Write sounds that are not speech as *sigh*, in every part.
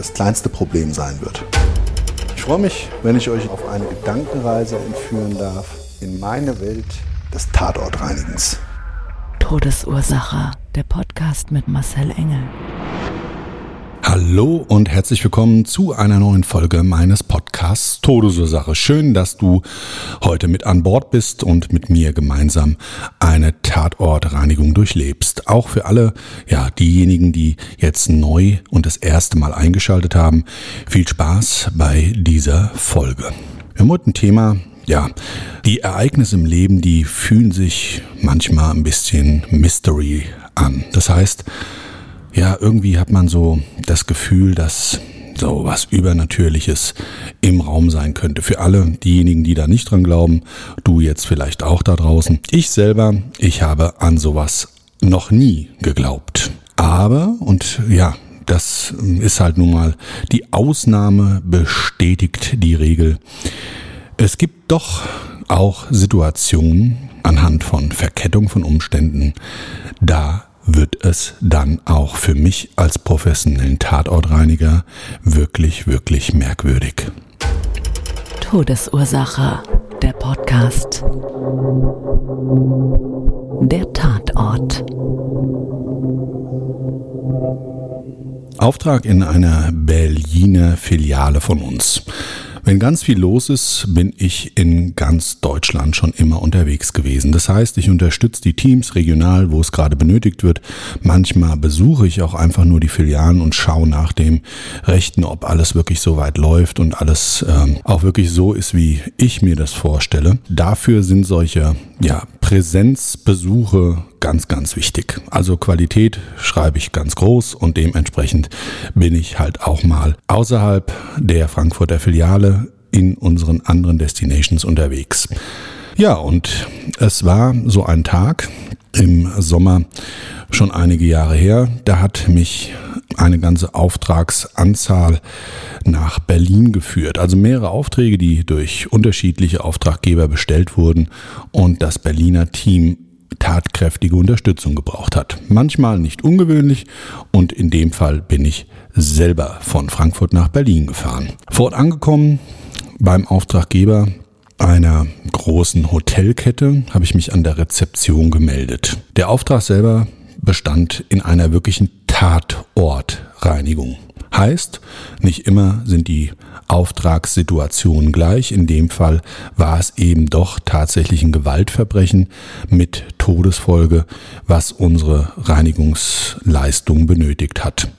das kleinste Problem sein wird. Ich freue mich, wenn ich euch auf eine Gedankenreise entführen darf in meine Welt des Tatortreinigens. Todesursache. Der Podcast mit Marcel Engel. Hallo und herzlich willkommen zu einer neuen Folge meines Podcasts Todesursache. Schön, dass du heute mit an Bord bist und mit mir gemeinsam eine Tatortreinigung durchlebst. Auch für alle, ja, diejenigen, die jetzt neu und das erste Mal eingeschaltet haben, viel Spaß bei dieser Folge. Wir haben heute ein Thema, ja, die Ereignisse im Leben, die fühlen sich manchmal ein bisschen Mystery an. Das heißt, ja, irgendwie hat man so das Gefühl, dass so was Übernatürliches im Raum sein könnte. Für alle diejenigen, die da nicht dran glauben, du jetzt vielleicht auch da draußen. Ich selber, ich habe an sowas noch nie geglaubt. Aber, und ja, das ist halt nun mal, die Ausnahme bestätigt die Regel. Es gibt doch auch Situationen anhand von Verkettung von Umständen, da wird es dann auch für mich als professionellen Tatortreiniger wirklich, wirklich merkwürdig. Todesursache. Der Podcast. Der Tatort. Auftrag in einer Berliner Filiale von uns. Wenn ganz viel los ist, bin ich in ganz Deutschland schon immer unterwegs gewesen. Das heißt, ich unterstütze die Teams regional, wo es gerade benötigt wird. Manchmal besuche ich auch einfach nur die Filialen und schaue nach dem Rechten, ob alles wirklich so weit läuft und alles ähm, auch wirklich so ist, wie ich mir das vorstelle. Dafür sind solche ja, Präsenzbesuche ganz, ganz wichtig. Also Qualität schreibe ich ganz groß und dementsprechend bin ich halt auch mal außerhalb der Frankfurter Filiale in unseren anderen Destinations unterwegs. Ja, und es war so ein Tag im Sommer schon einige Jahre her. Da hat mich eine ganze Auftragsanzahl nach Berlin geführt. Also mehrere Aufträge, die durch unterschiedliche Auftraggeber bestellt wurden und das Berliner Team tatkräftige Unterstützung gebraucht hat. Manchmal nicht ungewöhnlich und in dem Fall bin ich selber von Frankfurt nach Berlin gefahren. Fort angekommen beim Auftraggeber einer großen Hotelkette habe ich mich an der Rezeption gemeldet. Der Auftrag selber bestand in einer wirklichen Tatortreinigung. Heißt, nicht immer sind die Auftragssituationen gleich. In dem Fall war es eben doch tatsächlich ein Gewaltverbrechen mit Todesfolge, was unsere Reinigungsleistung benötigt hat.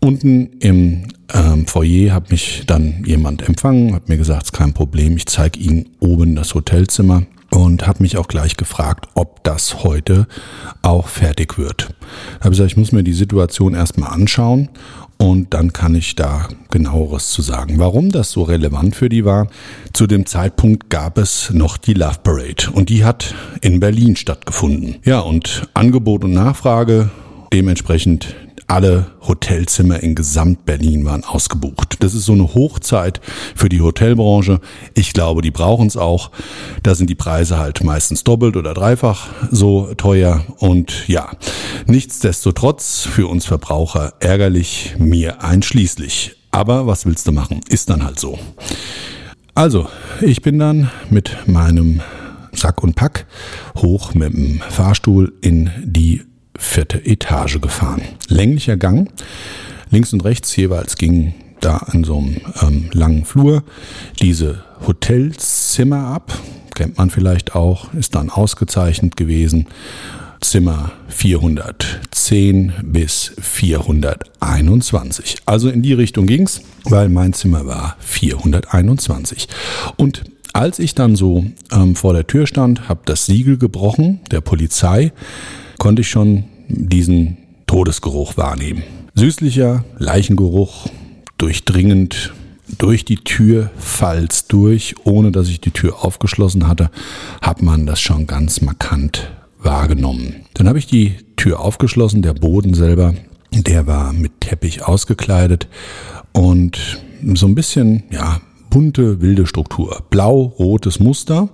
Unten im ähm, Foyer hat mich dann jemand empfangen, hat mir gesagt, es ist kein Problem, ich zeige Ihnen oben das Hotelzimmer und hat mich auch gleich gefragt, ob das heute auch fertig wird. Da habe ich gesagt, ich muss mir die Situation erstmal anschauen und dann kann ich da genaueres zu sagen. Warum das so relevant für die war? Zu dem Zeitpunkt gab es noch die Love Parade und die hat in Berlin stattgefunden. Ja, und Angebot und Nachfrage dementsprechend alle Hotelzimmer in Gesamt-Berlin waren ausgebucht. Das ist so eine Hochzeit für die Hotelbranche. Ich glaube, die brauchen es auch. Da sind die Preise halt meistens doppelt oder dreifach so teuer. Und ja, nichtsdestotrotz für uns Verbraucher ärgerlich, mir einschließlich. Aber was willst du machen? Ist dann halt so. Also, ich bin dann mit meinem Sack und Pack hoch mit dem Fahrstuhl in die vierte Etage gefahren. Länglicher Gang. Links und rechts jeweils gingen da in so einem ähm, langen Flur diese Hotelzimmer ab. Kennt man vielleicht auch, ist dann ausgezeichnet gewesen. Zimmer 410 bis 421. Also in die Richtung ging's, weil mein Zimmer war 421. Und als ich dann so ähm, vor der Tür stand, habe das Siegel gebrochen der Polizei, konnte ich schon diesen Todesgeruch wahrnehmen. Süßlicher Leichengeruch, durchdringend durch die Tür, falls durch, ohne dass ich die Tür aufgeschlossen hatte, hat man das schon ganz markant wahrgenommen. Dann habe ich die Tür aufgeschlossen, der Boden selber, der war mit Teppich ausgekleidet und so ein bisschen, ja, bunte, wilde Struktur. Blau-rotes Muster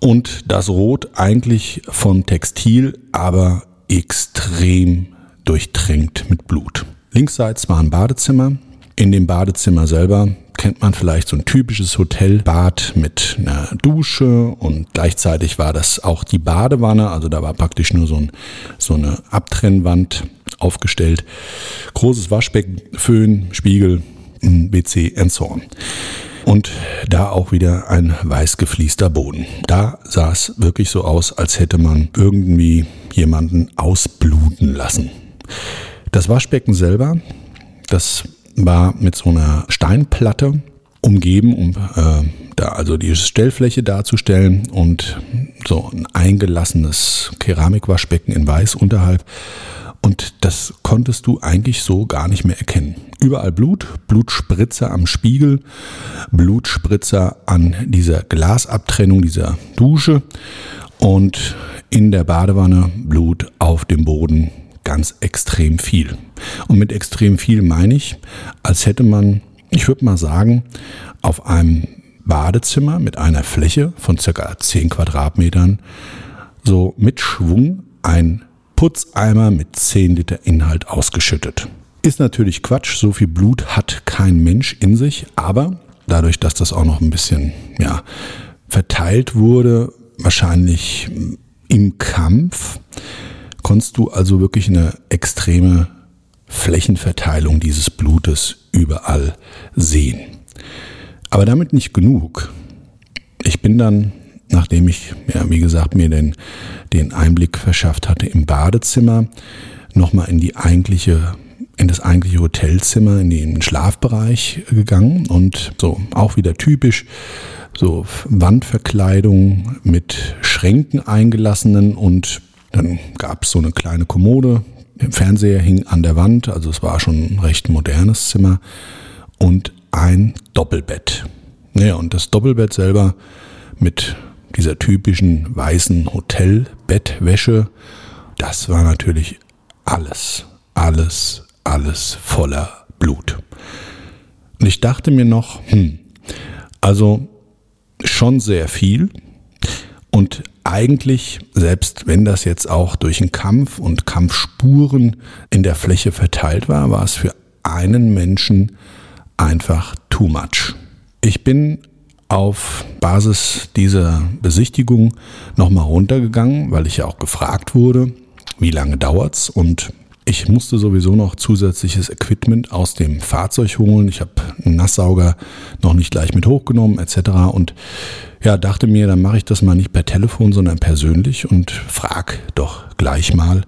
und das Rot eigentlich von Textil, aber extrem durchtränkt mit Blut. Linksseits war ein Badezimmer. In dem Badezimmer selber kennt man vielleicht so ein typisches Hotelbad mit einer Dusche und gleichzeitig war das auch die Badewanne, also da war praktisch nur so, ein, so eine Abtrennwand aufgestellt. Großes Waschbecken, Föhn, Spiegel, WC and so on. Und da auch wieder ein weiß gefliester Boden. Da sah es wirklich so aus, als hätte man irgendwie jemanden ausbluten lassen. Das Waschbecken selber, das war mit so einer Steinplatte umgeben, um äh, da also die Stellfläche darzustellen und so ein eingelassenes Keramikwaschbecken in Weiß unterhalb. Und das konntest du eigentlich so gar nicht mehr erkennen. Überall Blut, Blutspritzer am Spiegel, Blutspritzer an dieser Glasabtrennung dieser Dusche und in der Badewanne Blut auf dem Boden ganz extrem viel. Und mit extrem viel meine ich, als hätte man, ich würde mal sagen, auf einem Badezimmer mit einer Fläche von circa 10 Quadratmetern so mit Schwung ein Putzeimer mit 10 Liter Inhalt ausgeschüttet. Ist natürlich Quatsch, so viel Blut hat kein Mensch in sich, aber dadurch, dass das auch noch ein bisschen ja, verteilt wurde, wahrscheinlich im Kampf, konntest du also wirklich eine extreme Flächenverteilung dieses Blutes überall sehen. Aber damit nicht genug. Ich bin dann, nachdem ich, ja, wie gesagt, mir den, den Einblick verschafft hatte im Badezimmer, nochmal in die eigentliche in das eigentliche Hotelzimmer, in den Schlafbereich gegangen und so auch wieder typisch so Wandverkleidung mit Schränken eingelassenen und dann gab es so eine kleine Kommode, der Fernseher hing an der Wand, also es war schon ein recht modernes Zimmer und ein Doppelbett. Ja, und das Doppelbett selber mit dieser typischen weißen Hotelbettwäsche, das war natürlich alles, alles, alles voller Blut. Und ich dachte mir noch, hm, also schon sehr viel und eigentlich, selbst wenn das jetzt auch durch einen Kampf und Kampfspuren in der Fläche verteilt war, war es für einen Menschen einfach too much. Ich bin auf Basis dieser Besichtigung nochmal runtergegangen, weil ich ja auch gefragt wurde, wie lange dauert's und ich musste sowieso noch zusätzliches Equipment aus dem Fahrzeug holen. Ich habe einen Nasssauger noch nicht gleich mit hochgenommen etc. Und ja, dachte mir, dann mache ich das mal nicht per Telefon, sondern persönlich und frag doch gleich mal,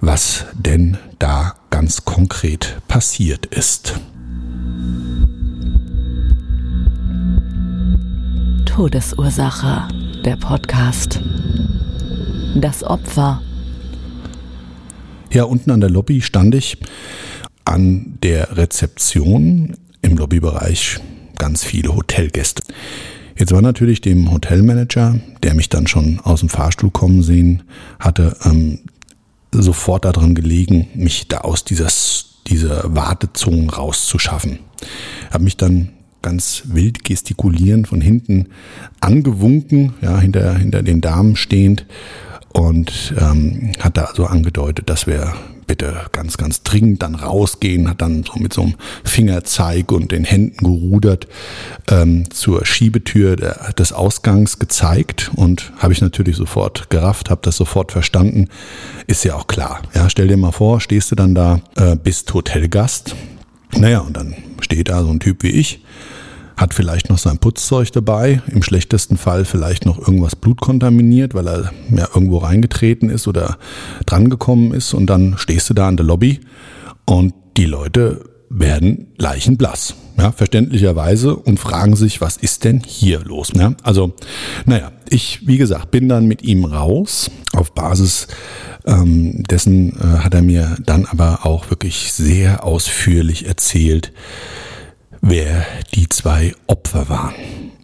was denn da ganz konkret passiert ist. Todesursache, der Podcast. Das Opfer ja, unten an der Lobby stand ich an der Rezeption im Lobbybereich ganz viele Hotelgäste. Jetzt war natürlich dem Hotelmanager, der mich dann schon aus dem Fahrstuhl kommen sehen hatte, ähm, sofort daran gelegen, mich da aus dieser, dieser Wartezone rauszuschaffen. Habe mich dann ganz wild gestikulierend von hinten angewunken, ja, hinter, hinter den Damen stehend und ähm, hat da also angedeutet, dass wir bitte ganz, ganz dringend dann rausgehen, hat dann so mit so einem Fingerzeig und den Händen gerudert ähm, zur Schiebetür der, des Ausgangs gezeigt und habe ich natürlich sofort gerafft, habe das sofort verstanden. Ist ja auch klar. Ja, stell dir mal vor, stehst du dann da, äh, bist Hotelgast, Naja, und dann steht da so ein Typ wie ich, hat vielleicht noch sein Putzzeug dabei, im schlechtesten Fall vielleicht noch irgendwas blutkontaminiert, weil er ja irgendwo reingetreten ist oder drangekommen ist und dann stehst du da in der Lobby und die Leute werden leichenblass, ja, verständlicherweise und fragen sich, was ist denn hier los? Ja, also, naja, ich, wie gesagt, bin dann mit ihm raus. Auf Basis ähm, dessen äh, hat er mir dann aber auch wirklich sehr ausführlich erzählt, wer die zwei Opfer waren.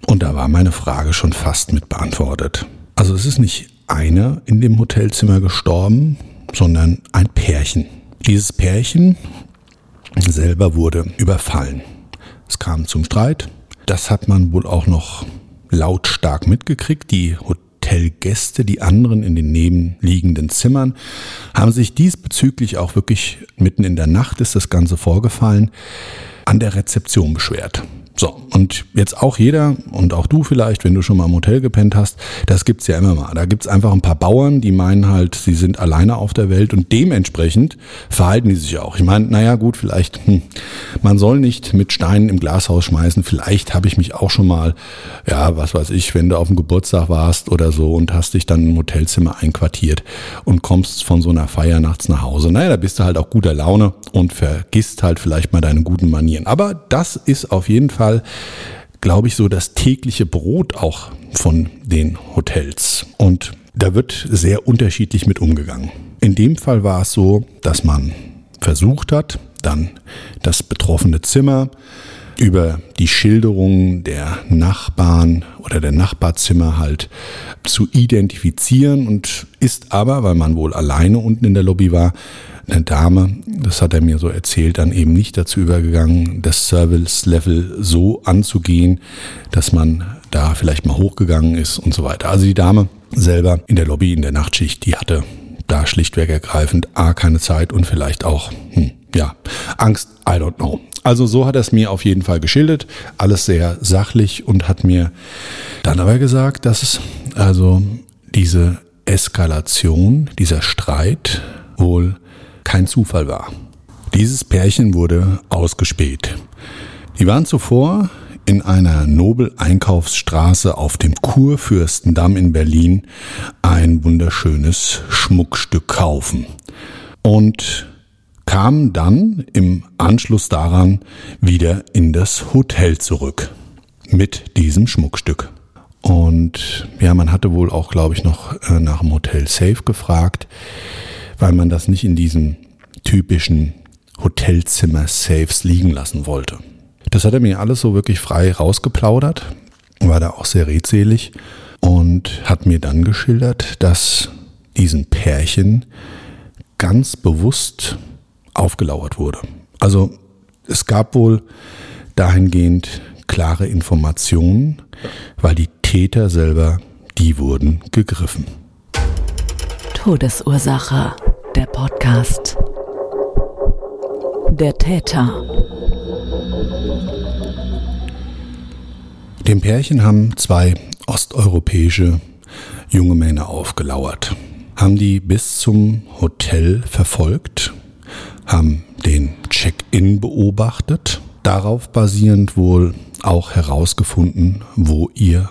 Und da war meine Frage schon fast mit beantwortet. Also es ist nicht einer in dem Hotelzimmer gestorben, sondern ein Pärchen. Dieses Pärchen selber wurde überfallen. Es kam zum Streit. Das hat man wohl auch noch lautstark mitgekriegt. Die Hotelgäste, die anderen in den nebenliegenden Zimmern, haben sich diesbezüglich auch wirklich mitten in der Nacht ist das Ganze vorgefallen, an der Rezeption beschwert. So, und jetzt auch jeder und auch du vielleicht, wenn du schon mal im Hotel gepennt hast, das gibt's ja immer mal. Da gibt's einfach ein paar Bauern, die meinen halt, sie sind alleine auf der Welt und dementsprechend verhalten die sich auch. Ich meine, naja gut, vielleicht, hm, man soll nicht mit Steinen im Glashaus schmeißen. Vielleicht habe ich mich auch schon mal, ja, was weiß ich, wenn du auf dem Geburtstag warst oder so und hast dich dann im Hotelzimmer einquartiert und kommst von so einer Feier nachts nach Hause. Naja, da bist du halt auch guter Laune und vergisst halt vielleicht mal deine guten Manieren. Aber das ist auf jeden Fall glaube ich, so das tägliche Brot auch von den Hotels. Und da wird sehr unterschiedlich mit umgegangen. In dem Fall war es so, dass man versucht hat, dann das betroffene Zimmer über die Schilderungen der Nachbarn oder der Nachbarzimmer halt zu identifizieren und ist aber, weil man wohl alleine unten in der Lobby war, eine Dame, das hat er mir so erzählt, dann eben nicht dazu übergegangen, das Service-Level so anzugehen, dass man da vielleicht mal hochgegangen ist und so weiter. Also die Dame selber in der Lobby in der Nachtschicht, die hatte da schlichtweg ergreifend A, keine Zeit und vielleicht auch, hm, ja, Angst, I don't know. Also so hat er es mir auf jeden Fall geschildert, alles sehr sachlich und hat mir dann aber gesagt, dass es also diese Eskalation, dieser Streit wohl kein Zufall war. Dieses Pärchen wurde ausgespäht. Die waren zuvor in einer Nobel-Einkaufsstraße auf dem Kurfürstendamm in Berlin ein wunderschönes Schmuckstück kaufen und kamen dann im Anschluss daran wieder in das Hotel zurück mit diesem Schmuckstück. Und ja, man hatte wohl auch, glaube ich, noch äh, nach dem Hotel Safe gefragt weil man das nicht in diesen typischen Hotelzimmer-Safes liegen lassen wollte. Das hat er mir alles so wirklich frei rausgeplaudert, war da auch sehr redselig und hat mir dann geschildert, dass diesen Pärchen ganz bewusst aufgelauert wurde. Also es gab wohl dahingehend klare Informationen, weil die Täter selber, die wurden gegriffen. Todesursache der Podcast. Der Täter. Dem Pärchen haben zwei osteuropäische junge Männer aufgelauert, haben die bis zum Hotel verfolgt, haben den Check-in beobachtet, darauf basierend wohl auch herausgefunden, wo ihr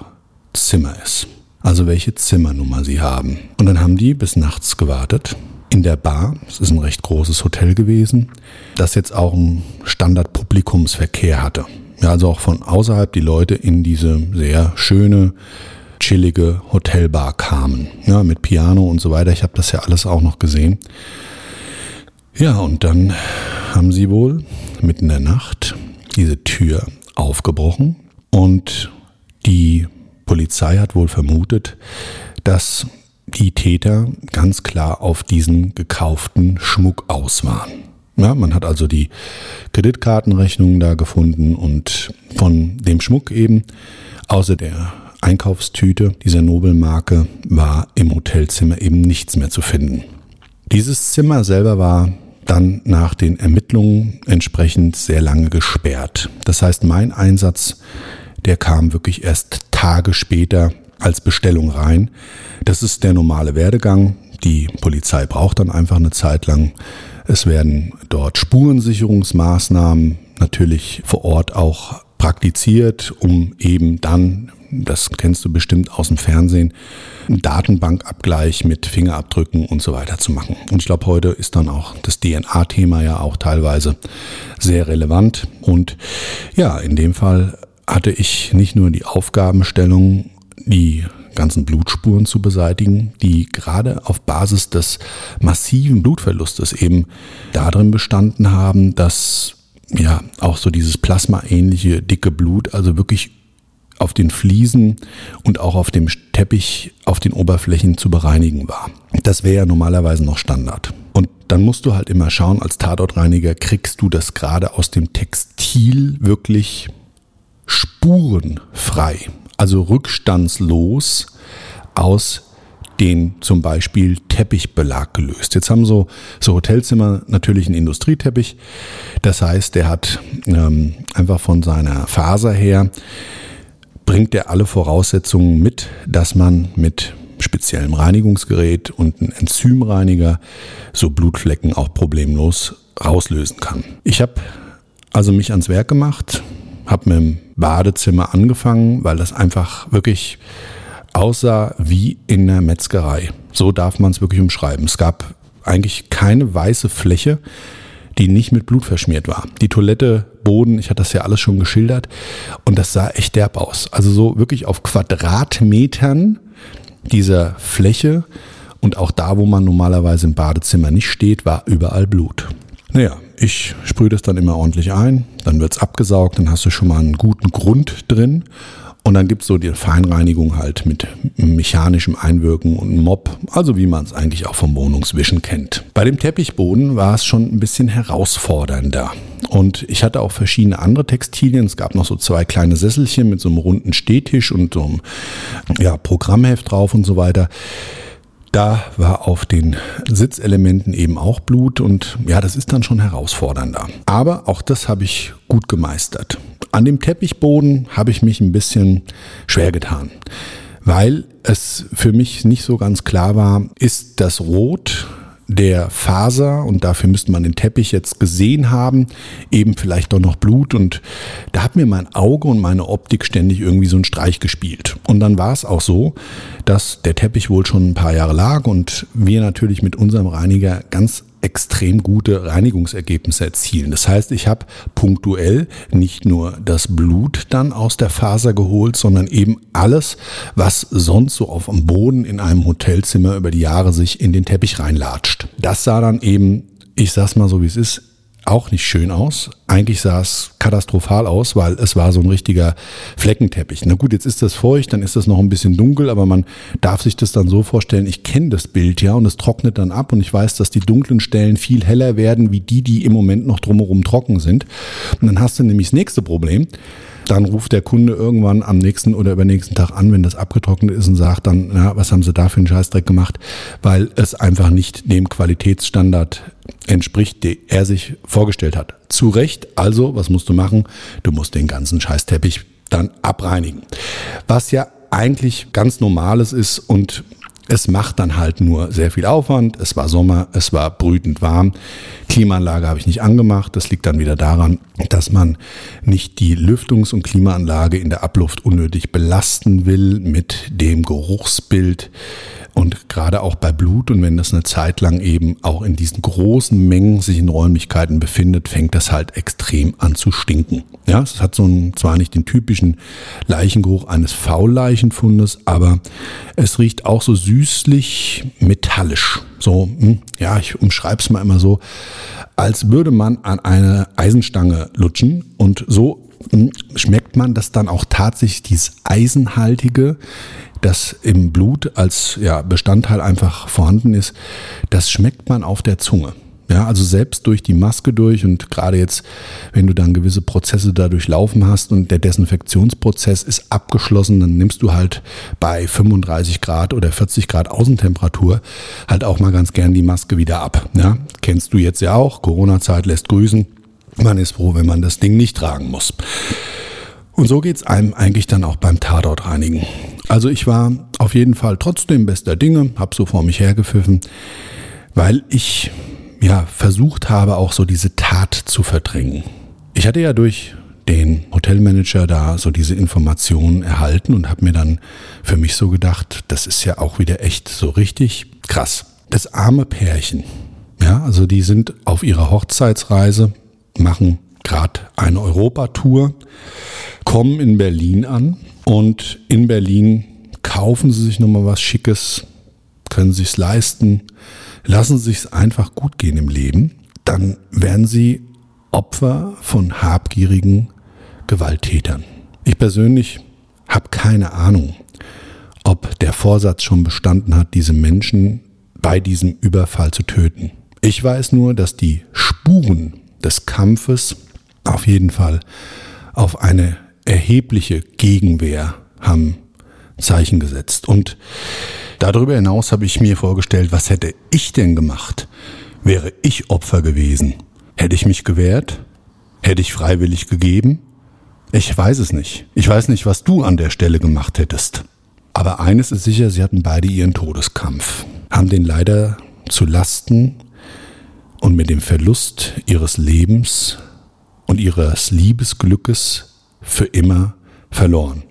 Zimmer ist. Also welche Zimmernummer sie haben. Und dann haben die bis nachts gewartet, in der Bar, es ist ein recht großes Hotel gewesen, das jetzt auch einen Standardpublikumsverkehr hatte. Ja, also auch von außerhalb die Leute in diese sehr schöne, chillige Hotelbar kamen. Ja, mit Piano und so weiter. Ich habe das ja alles auch noch gesehen. Ja, und dann haben sie wohl mitten in der Nacht diese Tür aufgebrochen und die Polizei hat wohl vermutet, dass die Täter ganz klar auf diesen gekauften Schmuck aus waren. Ja, man hat also die Kreditkartenrechnungen da gefunden und von dem Schmuck eben, außer der Einkaufstüte dieser Nobelmarke, war im Hotelzimmer eben nichts mehr zu finden. Dieses Zimmer selber war dann nach den Ermittlungen entsprechend sehr lange gesperrt. Das heißt, mein Einsatz, der kam wirklich erst Tage später als Bestellung rein. Das ist der normale Werdegang. Die Polizei braucht dann einfach eine Zeit lang, Es werden dort Spurensicherungsmaßnahmen natürlich vor Ort auch praktiziert, um eben dann, das kennst du bestimmt aus dem Fernsehen, einen Datenbankabgleich mit Fingerabdrücken und so weiter zu machen. Und ich glaube, heute ist dann auch das DNA-Thema ja auch teilweise sehr relevant. Und ja, in dem Fall hatte ich nicht nur die Aufgabenstellung, die ganzen Blutspuren zu beseitigen, die gerade auf Basis des massiven Blutverlustes eben darin bestanden haben, dass ja auch so dieses plasmaähnliche dicke Blut, also wirklich auf den Fliesen und auch auf dem Teppich auf den Oberflächen zu bereinigen war. Das wäre ja normalerweise noch Standard. Und dann musst du halt immer schauen, als Tatortreiniger kriegst du das gerade aus dem Textil wirklich spurenfrei, also rückstandslos aus den zum Beispiel Teppichbelag gelöst. Jetzt haben so, so Hotelzimmer natürlich einen Industrieteppich. Das heißt, der hat ähm, einfach von seiner Faser her, bringt er alle Voraussetzungen mit, dass man mit speziellem Reinigungsgerät und einem Enzymreiniger so Blutflecken auch problemlos rauslösen kann. Ich habe also mich ans Werk gemacht, habe mit dem Badezimmer angefangen, weil das einfach wirklich aussah wie in der Metzgerei. So darf man es wirklich umschreiben. Es gab eigentlich keine weiße Fläche, die nicht mit Blut verschmiert war. Die Toilette, Boden, ich hatte das ja alles schon geschildert und das sah echt derb aus. Also so wirklich auf Quadratmetern dieser Fläche und auch da, wo man normalerweise im Badezimmer nicht steht, war überall Blut. Naja, ich sprühe das dann immer ordentlich ein, dann wird es abgesaugt, dann hast du schon mal einen guten Grund drin und dann gibt es so die Feinreinigung halt mit mechanischem Einwirken und Mob, also wie man es eigentlich auch vom Wohnungswischen kennt. Bei dem Teppichboden war es schon ein bisschen herausfordernder. Und ich hatte auch verschiedene andere Textilien. Es gab noch so zwei kleine Sesselchen mit so einem runden Stehtisch und so einem ja, Programmheft drauf und so weiter. Da war auf den Sitzelementen eben auch Blut und ja, das ist dann schon herausfordernder. Aber auch das habe ich gut gemeistert. An dem Teppichboden habe ich mich ein bisschen schwer getan, weil es für mich nicht so ganz klar war, ist das Rot der Faser und dafür müsste man den Teppich jetzt gesehen haben, eben vielleicht doch noch Blut und da hat mir mein Auge und meine Optik ständig irgendwie so einen Streich gespielt. Und dann war es auch so, dass der Teppich wohl schon ein paar Jahre lag und wir natürlich mit unserem Reiniger ganz extrem gute Reinigungsergebnisse erzielen. Das heißt, ich habe punktuell nicht nur das Blut dann aus der Faser geholt, sondern eben alles, was sonst so auf dem Boden in einem Hotelzimmer über die Jahre sich in den Teppich reinlatscht. Das sah dann eben, ich sag's mal so wie es ist, auch nicht schön aus. Eigentlich sah es katastrophal aus, weil es war so ein richtiger Fleckenteppich. Na gut, jetzt ist das feucht, dann ist das noch ein bisschen dunkel, aber man darf sich das dann so vorstellen, ich kenne das Bild ja und es trocknet dann ab und ich weiß, dass die dunklen Stellen viel heller werden, wie die, die im Moment noch drumherum trocken sind. Und dann hast du nämlich das nächste Problem dann ruft der Kunde irgendwann am nächsten oder übernächsten Tag an, wenn das abgetrocknet ist und sagt dann, na, was haben Sie da für einen Scheißdreck gemacht, weil es einfach nicht dem Qualitätsstandard entspricht, den er sich vorgestellt hat. Zu Recht, also, was musst du machen? Du musst den ganzen Scheißteppich dann abreinigen. Was ja eigentlich ganz normales ist und es macht dann halt nur sehr viel Aufwand. Es war Sommer, es war brütend warm. Klimaanlage habe ich nicht angemacht. Das liegt dann wieder daran, dass man nicht die Lüftungs- und Klimaanlage in der Abluft unnötig belasten will mit dem Geruchsbild und gerade auch bei Blut und wenn das eine Zeit lang eben auch in diesen großen Mengen sich in Räumlichkeiten befindet, fängt das halt extrem an zu stinken. Ja, es hat so einen, zwar nicht den typischen Leichengeruch eines Faulleichenfundes, aber es riecht auch so süßlich metallisch. So, hm, ja, ich umschreibe es mal immer so, als würde man an eine Eisenstange lutschen und so schmeckt man das dann auch tatsächlich dieses Eisenhaltige das im Blut als ja, Bestandteil einfach vorhanden ist, das schmeckt man auf der Zunge. Ja, also selbst durch die Maske durch und gerade jetzt, wenn du dann gewisse Prozesse dadurch laufen hast und der Desinfektionsprozess ist abgeschlossen, dann nimmst du halt bei 35 Grad oder 40 Grad Außentemperatur halt auch mal ganz gern die Maske wieder ab. Ja, kennst du jetzt ja auch. Corona-Zeit lässt grüßen. Man ist froh, wenn man das Ding nicht tragen muss. Und so geht's einem eigentlich dann auch beim Tatortreinigen. Also ich war auf jeden Fall trotzdem bester Dinge, hab so vor mich hergepfiffen, weil ich ja versucht habe, auch so diese Tat zu verdrängen. Ich hatte ja durch den Hotelmanager da so diese Informationen erhalten und habe mir dann für mich so gedacht, das ist ja auch wieder echt so richtig krass. Das arme Pärchen, ja, also die sind auf ihrer Hochzeitsreise, machen gerade eine Europatour, kommen in Berlin an und in Berlin kaufen sie sich nochmal was Schickes, können sich's leisten, lassen sich's einfach gut gehen im Leben, dann werden sie Opfer von habgierigen Gewalttätern. Ich persönlich habe keine Ahnung, ob der Vorsatz schon bestanden hat, diese Menschen bei diesem Überfall zu töten. Ich weiß nur, dass die Spuren des Kampfes auf jeden Fall auf eine erhebliche Gegenwehr haben Zeichen gesetzt. Und darüber hinaus habe ich mir vorgestellt, was hätte ich denn gemacht? Wäre ich Opfer gewesen? Hätte ich mich gewehrt? Hätte ich freiwillig gegeben? Ich weiß es nicht. Ich weiß nicht, was du an der Stelle gemacht hättest. Aber eines ist sicher, sie hatten beide ihren Todeskampf, haben den leider zu Lasten und mit dem Verlust ihres Lebens und ihres Liebesglückes für immer verloren.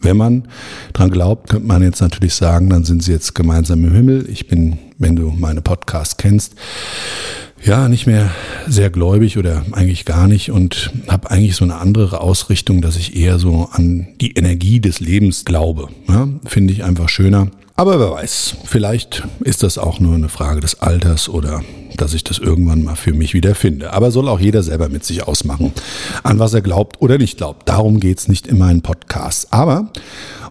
Wenn man dran glaubt, könnte man jetzt natürlich sagen, dann sind sie jetzt gemeinsam im Himmel. Ich bin, wenn du meine Podcasts kennst, ja, nicht mehr sehr gläubig oder eigentlich gar nicht und habe eigentlich so eine andere Ausrichtung, dass ich eher so an die Energie des Lebens glaube. Ja, Finde ich einfach schöner. Aber wer weiß, vielleicht ist das auch nur eine Frage des Alters oder dass ich das irgendwann mal für mich wieder finde. Aber soll auch jeder selber mit sich ausmachen, an was er glaubt oder nicht glaubt. Darum geht's nicht in meinen Podcasts. Aber,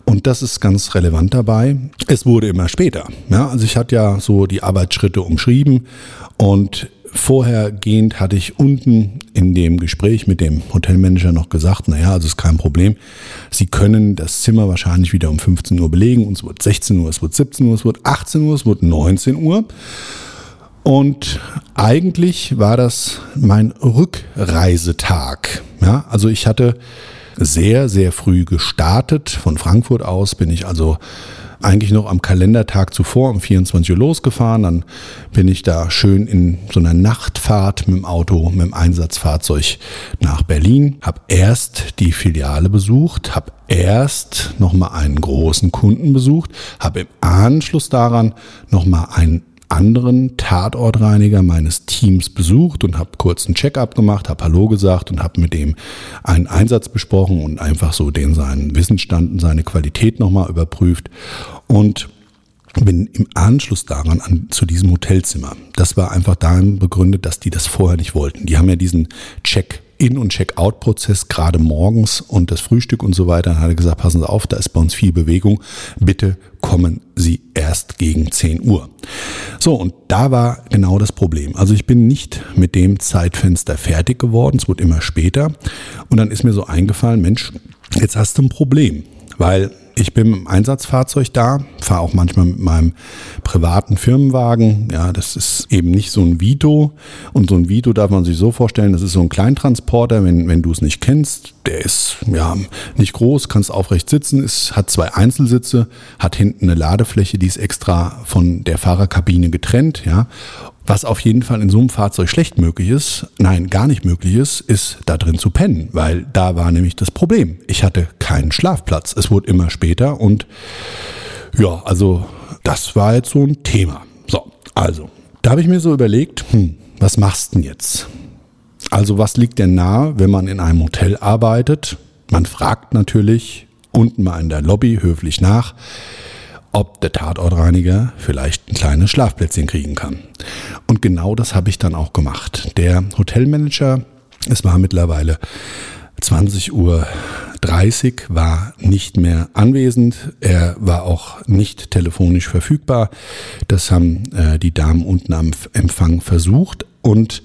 und das ist ganz relevant dabei, es wurde immer später. Ja, also ich hatte ja so die Arbeitsschritte umschrieben und Vorhergehend hatte ich unten in dem Gespräch mit dem Hotelmanager noch gesagt, naja, also ist kein Problem. Sie können das Zimmer wahrscheinlich wieder um 15 Uhr belegen. Und es wird 16 Uhr, es wird 17 Uhr, es wird 18 Uhr, es wird 19 Uhr. Und eigentlich war das mein Rückreisetag. Ja, also ich hatte sehr, sehr früh gestartet. Von Frankfurt aus bin ich also eigentlich noch am Kalendertag zuvor um 24 Uhr losgefahren. Dann bin ich da schön in so einer Nachtfahrt mit dem Auto, mit dem Einsatzfahrzeug nach Berlin. Habe erst die Filiale besucht, habe erst nochmal einen großen Kunden besucht, habe im Anschluss daran nochmal einen anderen Tatortreiniger meines Teams besucht und habe kurz einen Check-up gemacht, habe Hallo gesagt und habe mit dem einen Einsatz besprochen und einfach so den seinen Wissensstand und seine Qualität nochmal überprüft und bin im Anschluss daran an, zu diesem Hotelzimmer. Das war einfach darin begründet, dass die das vorher nicht wollten. Die haben ja diesen Check in- und Check-out-Prozess, gerade morgens und das Frühstück und so weiter. Dann hat er gesagt, passen Sie auf, da ist bei uns viel Bewegung. Bitte kommen Sie erst gegen 10 Uhr. So, und da war genau das Problem. Also ich bin nicht mit dem Zeitfenster fertig geworden. Es wurde immer später. Und dann ist mir so eingefallen, Mensch, jetzt hast du ein Problem. Weil ich bin dem Einsatzfahrzeug da, fahre auch manchmal mit meinem privaten Firmenwagen. Ja, das ist eben nicht so ein Vito. Und so ein Vito darf man sich so vorstellen, das ist so ein Kleintransporter, wenn, wenn du es nicht kennst. Der ist ja nicht groß, kannst aufrecht sitzen, ist, hat zwei Einzelsitze, hat hinten eine Ladefläche, die ist extra von der Fahrerkabine getrennt. Ja, was auf jeden Fall in so einem Fahrzeug schlecht möglich ist, nein, gar nicht möglich ist, ist da drin zu pennen, weil da war nämlich das Problem. Ich hatte keinen Schlafplatz. Es wurde immer später und ja, also das war jetzt so ein Thema. So, also, da habe ich mir so überlegt, hm, was machst du denn jetzt? Also, was liegt denn nahe, wenn man in einem Hotel arbeitet? Man fragt natürlich unten mal in der Lobby höflich nach ob der Tatortreiniger vielleicht ein kleines Schlafplätzchen kriegen kann. Und genau das habe ich dann auch gemacht. Der Hotelmanager, es war mittlerweile 20 Uhr 30 war nicht mehr anwesend. Er war auch nicht telefonisch verfügbar. Das haben äh, die Damen unten am Empfang versucht und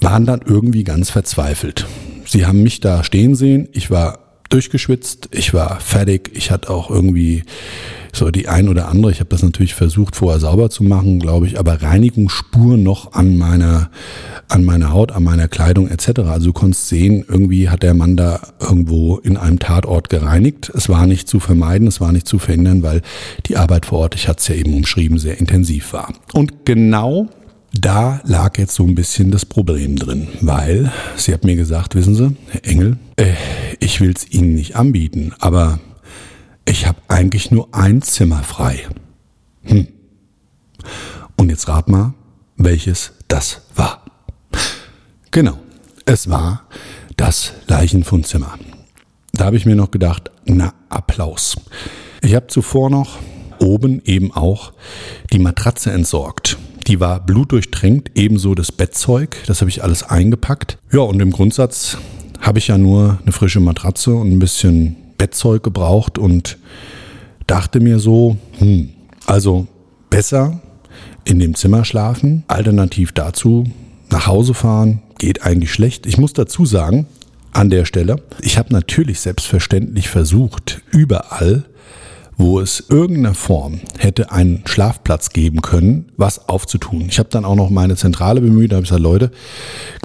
waren dann irgendwie ganz verzweifelt. Sie haben mich da stehen sehen. Ich war durchgeschwitzt, ich war fertig, ich hatte auch irgendwie so die ein oder andere, ich habe das natürlich versucht vorher sauber zu machen, glaube ich, aber Reinigungsspuren noch an meiner an meiner Haut, an meiner Kleidung etc. Also du konntest sehen, irgendwie hat der Mann da irgendwo in einem Tatort gereinigt. Es war nicht zu vermeiden, es war nicht zu verhindern, weil die Arbeit vor Ort, ich hatte es ja eben umschrieben, sehr intensiv war. Und genau da lag jetzt so ein bisschen das Problem drin, weil sie hat mir gesagt, wissen Sie, Herr Engel, äh, ich will es Ihnen nicht anbieten, aber ich habe eigentlich nur ein Zimmer frei. Hm. Und jetzt rat mal, welches das war. Genau, es war das Leichenfundzimmer. Da habe ich mir noch gedacht, na Applaus. Ich habe zuvor noch oben eben auch die Matratze entsorgt. Die war blutdurchtränkt, ebenso das Bettzeug, das habe ich alles eingepackt. Ja, und im Grundsatz habe ich ja nur eine frische Matratze und ein bisschen Bettzeug gebraucht und dachte mir so, hm, also besser in dem Zimmer schlafen, alternativ dazu nach Hause fahren, geht eigentlich schlecht. Ich muss dazu sagen, an der Stelle, ich habe natürlich selbstverständlich versucht, überall wo es irgendeiner Form hätte einen Schlafplatz geben können, was aufzutun. Ich habe dann auch noch meine Zentrale bemüht, da habe ich gesagt, Leute,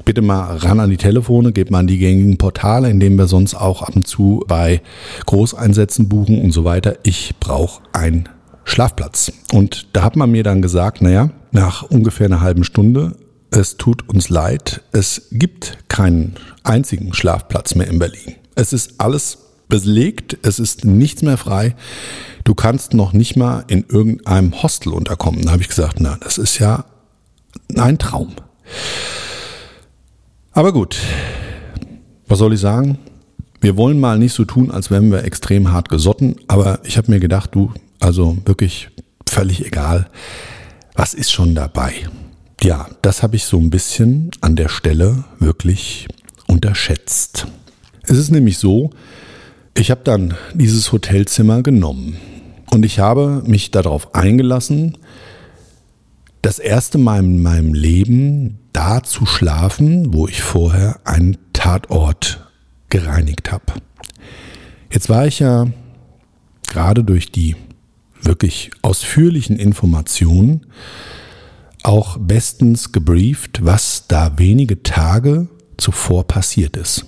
bitte mal ran an die Telefone, geht mal an die gängigen Portale, in denen wir sonst auch ab und zu bei Großeinsätzen buchen und so weiter. Ich brauche einen Schlafplatz. Und da hat man mir dann gesagt, naja, nach ungefähr einer halben Stunde, es tut uns leid, es gibt keinen einzigen Schlafplatz mehr in Berlin. Es ist alles belegt, es ist nichts mehr frei. Du kannst noch nicht mal in irgendeinem Hostel unterkommen. Da habe ich gesagt, na, das ist ja ein Traum. Aber gut, was soll ich sagen? Wir wollen mal nicht so tun, als wären wir extrem hart gesotten, aber ich habe mir gedacht, du, also wirklich völlig egal, was ist schon dabei? Ja, das habe ich so ein bisschen an der Stelle wirklich unterschätzt. Es ist nämlich so, ich habe dann dieses Hotelzimmer genommen und ich habe mich darauf eingelassen, das erste Mal in meinem Leben da zu schlafen, wo ich vorher einen Tatort gereinigt habe. Jetzt war ich ja gerade durch die wirklich ausführlichen Informationen auch bestens gebrieft, was da wenige Tage zuvor passiert ist.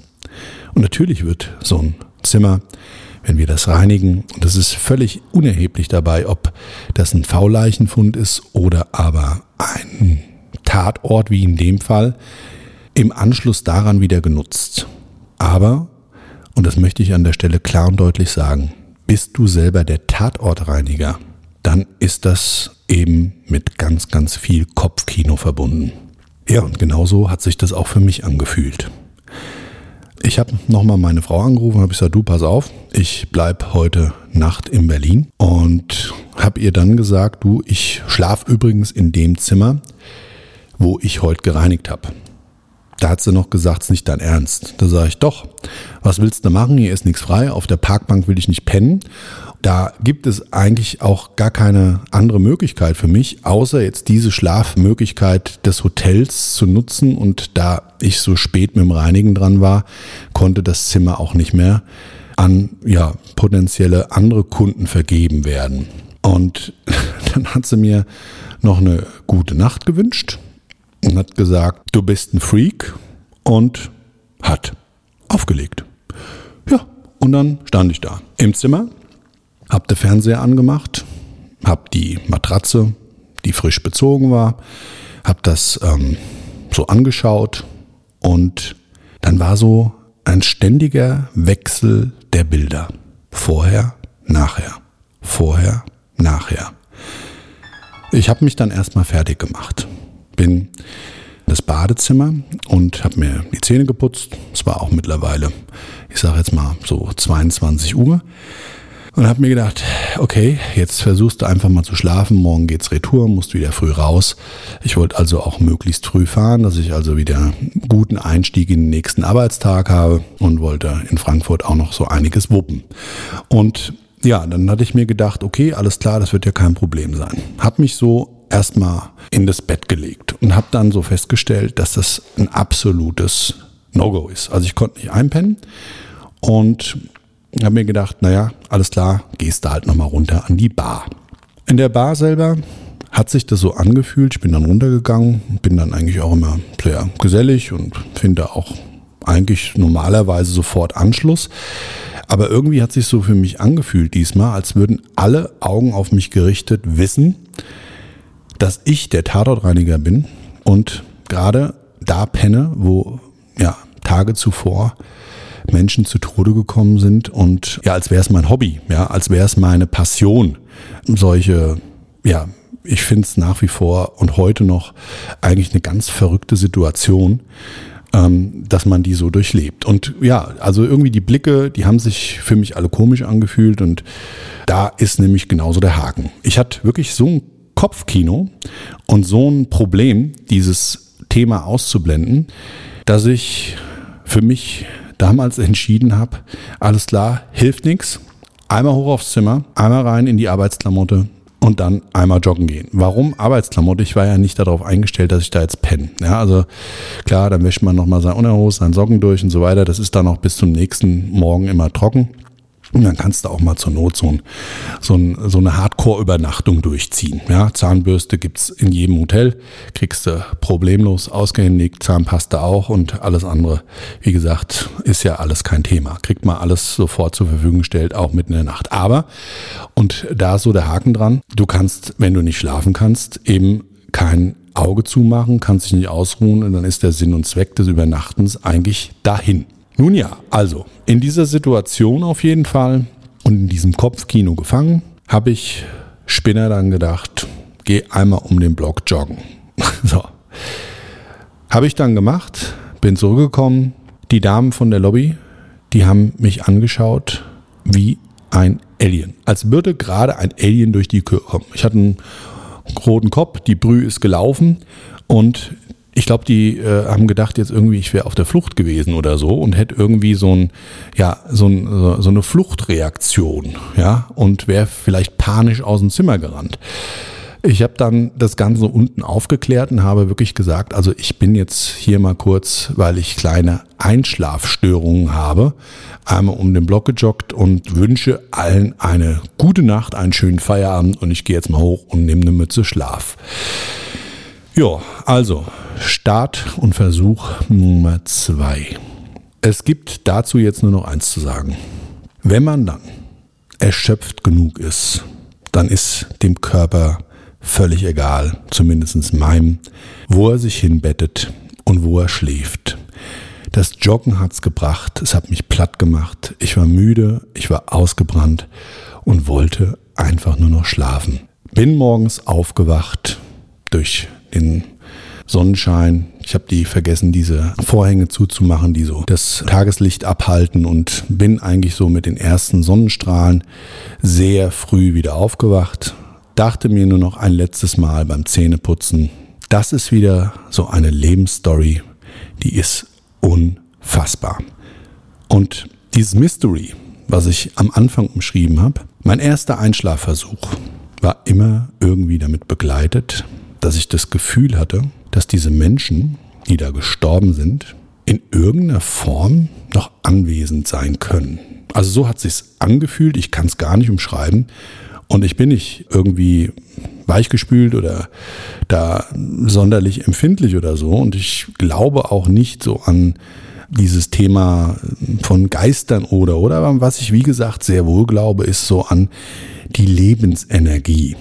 Und natürlich wird so ein Zimmer, wenn wir das reinigen. Und das ist völlig unerheblich dabei, ob das ein V-Leichenfund ist oder aber ein Tatort, wie in dem Fall, im Anschluss daran wieder genutzt. Aber, und das möchte ich an der Stelle klar und deutlich sagen, bist du selber der Tatortreiniger, dann ist das eben mit ganz, ganz viel Kopfkino verbunden. Ja, und genauso hat sich das auch für mich angefühlt. Ich habe nochmal meine Frau angerufen, habe gesagt, du pass auf, ich bleib heute Nacht in Berlin und habe ihr dann gesagt, du, ich schlaf übrigens in dem Zimmer, wo ich heute gereinigt habe. Da hat sie noch gesagt, es ist nicht dein Ernst. Da sage ich, doch, was willst du machen? Hier ist nichts frei, auf der Parkbank will ich nicht pennen. Da gibt es eigentlich auch gar keine andere Möglichkeit für mich, außer jetzt diese Schlafmöglichkeit des Hotels zu nutzen. Und da ich so spät mit dem Reinigen dran war, konnte das Zimmer auch nicht mehr an ja, potenzielle andere Kunden vergeben werden. Und *laughs* dann hat sie mir noch eine gute Nacht gewünscht und hat gesagt, du bist ein Freak und hat aufgelegt. Ja, und dann stand ich da im Zimmer hab den Fernseher angemacht, hab die Matratze, die frisch bezogen war, hab das ähm, so angeschaut und dann war so ein ständiger Wechsel der Bilder. Vorher, nachher, vorher, nachher. Ich habe mich dann erstmal fertig gemacht. Bin das Badezimmer und habe mir die Zähne geputzt. Es war auch mittlerweile, ich sage jetzt mal so 22 Uhr. Und habe mir gedacht, okay, jetzt versuchst du einfach mal zu schlafen, morgen geht's retour, musst wieder früh raus. Ich wollte also auch möglichst früh fahren, dass ich also wieder guten Einstieg in den nächsten Arbeitstag habe und wollte in Frankfurt auch noch so einiges wuppen. Und ja, dann hatte ich mir gedacht, okay, alles klar, das wird ja kein Problem sein. Hab mich so erstmal in das Bett gelegt und habe dann so festgestellt, dass das ein absolutes No-Go ist. Also ich konnte nicht einpennen und ich habe mir gedacht, naja, alles klar, gehst du halt nochmal runter an die Bar. In der Bar selber hat sich das so angefühlt. Ich bin dann runtergegangen, bin dann eigentlich auch immer sehr gesellig und finde auch eigentlich normalerweise sofort Anschluss. Aber irgendwie hat sich so für mich angefühlt diesmal, als würden alle Augen auf mich gerichtet wissen, dass ich der Tatortreiniger bin und gerade da penne, wo ja Tage zuvor Menschen zu Tode gekommen sind und ja, als wäre es mein Hobby, ja, als wäre es meine Passion, solche, ja, ich finde es nach wie vor und heute noch eigentlich eine ganz verrückte Situation, ähm, dass man die so durchlebt. Und ja, also irgendwie die Blicke, die haben sich für mich alle komisch angefühlt und da ist nämlich genauso der Haken. Ich hatte wirklich so ein Kopfkino und so ein Problem, dieses Thema auszublenden, dass ich für mich damals entschieden habe, alles klar, hilft nichts. Einmal hoch aufs Zimmer, einmal rein in die Arbeitsklamotte und dann einmal joggen gehen. Warum Arbeitsklamotte? Ich war ja nicht darauf eingestellt, dass ich da jetzt penne. Ja, also klar, dann wäscht man nochmal sein Unterhose, seinen Socken durch und so weiter. Das ist dann auch bis zum nächsten Morgen immer trocken. Und dann kannst du auch mal zur Not so, ein, so, ein, so eine Hardcore-Übernachtung durchziehen. Ja, Zahnbürste gibt's in jedem Hotel, kriegst du problemlos ausgehändigt, Zahnpasta auch und alles andere, wie gesagt, ist ja alles kein Thema. Kriegt man alles sofort zur Verfügung gestellt, auch mitten in der Nacht. Aber, und da ist so der Haken dran, du kannst, wenn du nicht schlafen kannst, eben kein Auge zumachen, kannst dich nicht ausruhen und dann ist der Sinn und Zweck des Übernachtens eigentlich dahin. Nun ja, also in dieser Situation auf jeden Fall und in diesem Kopfkino gefangen, habe ich Spinner dann gedacht, geh einmal um den Block joggen. *laughs* so. Habe ich dann gemacht, bin zurückgekommen. Die Damen von der Lobby, die haben mich angeschaut wie ein Alien. Als würde gerade ein Alien durch die Tür kommen. Ich hatte einen roten Kopf, die Brühe ist gelaufen und ich glaube, die äh, haben gedacht jetzt irgendwie, ich wäre auf der Flucht gewesen oder so und hätte irgendwie so ein, ja, so, ein, so eine Fluchtreaktion, ja, und wäre vielleicht panisch aus dem Zimmer gerannt. Ich habe dann das Ganze unten aufgeklärt und habe wirklich gesagt, also ich bin jetzt hier mal kurz, weil ich kleine Einschlafstörungen habe, einmal um den Block gejoggt und wünsche allen eine gute Nacht, einen schönen Feierabend und ich gehe jetzt mal hoch und nehme eine Mütze Schlaf. Ja, also Start und Versuch Nummer zwei. Es gibt dazu jetzt nur noch eins zu sagen. Wenn man dann erschöpft genug ist, dann ist dem Körper völlig egal, zumindest meinem, wo er sich hinbettet und wo er schläft. Das Joggen hat's gebracht, es hat mich platt gemacht, ich war müde, ich war ausgebrannt und wollte einfach nur noch schlafen. Bin morgens aufgewacht durch den Sonnenschein. Ich habe die vergessen, diese Vorhänge zuzumachen, die so das Tageslicht abhalten und bin eigentlich so mit den ersten Sonnenstrahlen sehr früh wieder aufgewacht. Dachte mir nur noch ein letztes Mal beim Zähneputzen, das ist wieder so eine Lebensstory, die ist unfassbar. Und dieses Mystery, was ich am Anfang umschrieben habe, mein erster Einschlafversuch war immer irgendwie damit begleitet, dass ich das Gefühl hatte, dass diese Menschen, die da gestorben sind, in irgendeiner Form noch anwesend sein können. Also so hat sich's angefühlt, ich kann es gar nicht umschreiben und ich bin nicht irgendwie weichgespült oder da sonderlich empfindlich oder so und ich glaube auch nicht so an dieses Thema von Geistern oder oder aber was ich wie gesagt sehr wohl glaube ist so an die Lebensenergie.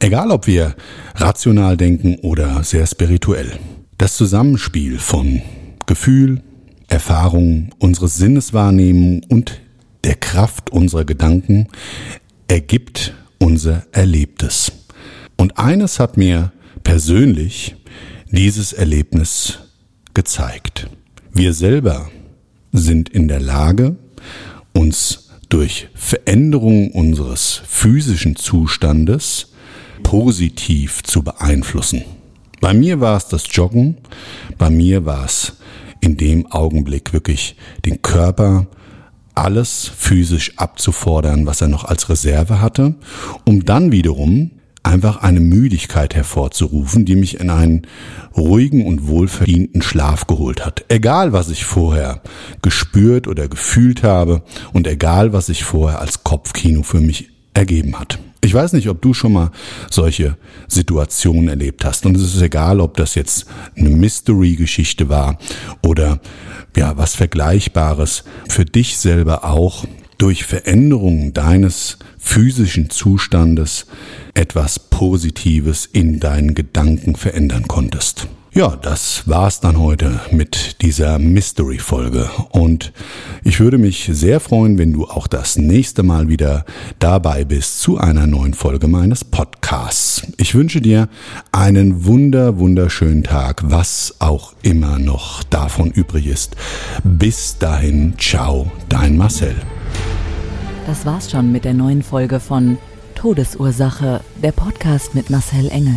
Egal ob wir rational denken oder sehr spirituell. Das Zusammenspiel von Gefühl, Erfahrung, unsere Sinneswahrnehmung und der Kraft unserer Gedanken ergibt unser Erlebtes. Und eines hat mir persönlich dieses Erlebnis gezeigt. Wir selber sind in der Lage, uns durch Veränderung unseres physischen Zustandes positiv zu beeinflussen. Bei mir war es das Joggen, bei mir war es in dem Augenblick wirklich den Körper alles physisch abzufordern, was er noch als Reserve hatte, um dann wiederum einfach eine Müdigkeit hervorzurufen, die mich in einen ruhigen und wohlverdienten Schlaf geholt hat. Egal, was ich vorher gespürt oder gefühlt habe und egal, was sich vorher als Kopfkino für mich ergeben hat. Ich weiß nicht, ob du schon mal solche Situationen erlebt hast. Und es ist egal, ob das jetzt eine Mystery-Geschichte war oder ja, was Vergleichbares für dich selber auch. durch Veränderung deines physischen Zustandes etwas Positives in deinen Gedanken verändern konntest. Ja, das war's dann heute mit dieser Mystery-Folge. Und ich würde mich sehr freuen, wenn du auch das nächste Mal wieder dabei bist zu einer neuen Folge meines Podcasts. Ich wünsche dir einen wunder, wunderschönen Tag, was auch immer noch davon übrig ist. Bis dahin, ciao, dein Marcel. Das war's schon mit der neuen Folge von Todesursache, der Podcast mit Marcel Engel.